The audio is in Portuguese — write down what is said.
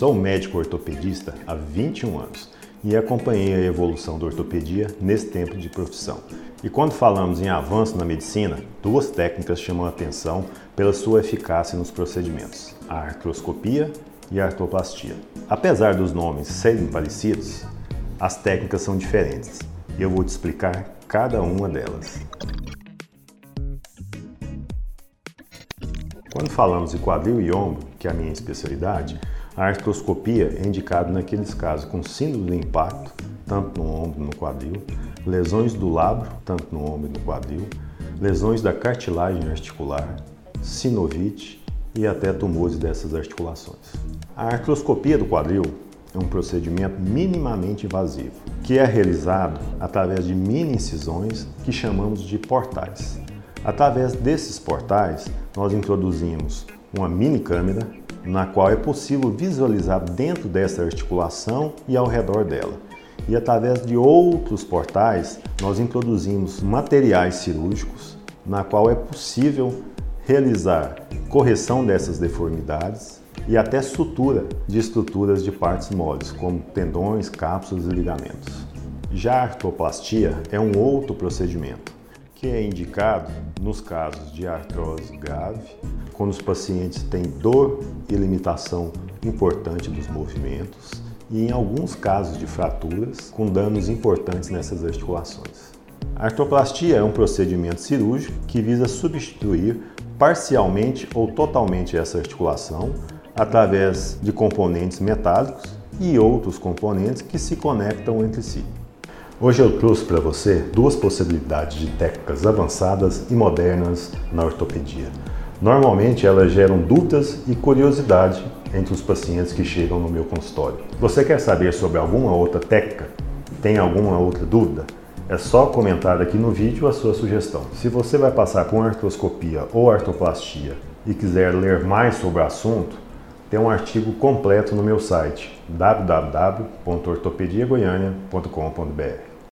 Sou médico ortopedista há 21 anos e acompanhei a evolução da ortopedia nesse tempo de profissão. E quando falamos em avanço na medicina, duas técnicas chamam a atenção pela sua eficácia nos procedimentos: a artroscopia e a artroplastia. Apesar dos nomes serem parecidos, as técnicas são diferentes e eu vou te explicar cada uma delas. Quando falamos de quadril e ombro, que é a minha especialidade, a artroscopia é indicada naqueles casos com síndrome do impacto, tanto no ombro no quadril, lesões do labro, tanto no ombro e no quadril, lesões da cartilagem articular, sinovite e até tumores dessas articulações. A artroscopia do quadril é um procedimento minimamente invasivo, que é realizado através de mini incisões que chamamos de portais. Através desses portais, nós introduzimos uma mini câmera na qual é possível visualizar dentro dessa articulação e ao redor dela. E através de outros portais, nós introduzimos materiais cirúrgicos na qual é possível realizar correção dessas deformidades e até sutura de estruturas de partes moles, como tendões, cápsulas e ligamentos. Já a artroplastia é um outro procedimento que é indicado nos casos de artrose grave, quando os pacientes têm dor e limitação importante dos movimentos e em alguns casos de fraturas com danos importantes nessas articulações. A artroplastia é um procedimento cirúrgico que visa substituir parcialmente ou totalmente essa articulação através de componentes metálicos e outros componentes que se conectam entre si. Hoje eu trouxe para você duas possibilidades de técnicas avançadas e modernas na ortopedia. Normalmente elas geram dúvidas e curiosidade entre os pacientes que chegam no meu consultório. Você quer saber sobre alguma outra técnica? Tem alguma outra dúvida? É só comentar aqui no vídeo a sua sugestão. Se você vai passar por artroscopia ou artroplastia e quiser ler mais sobre o assunto, tem um artigo completo no meu site www.ortopediagoiania.com.br.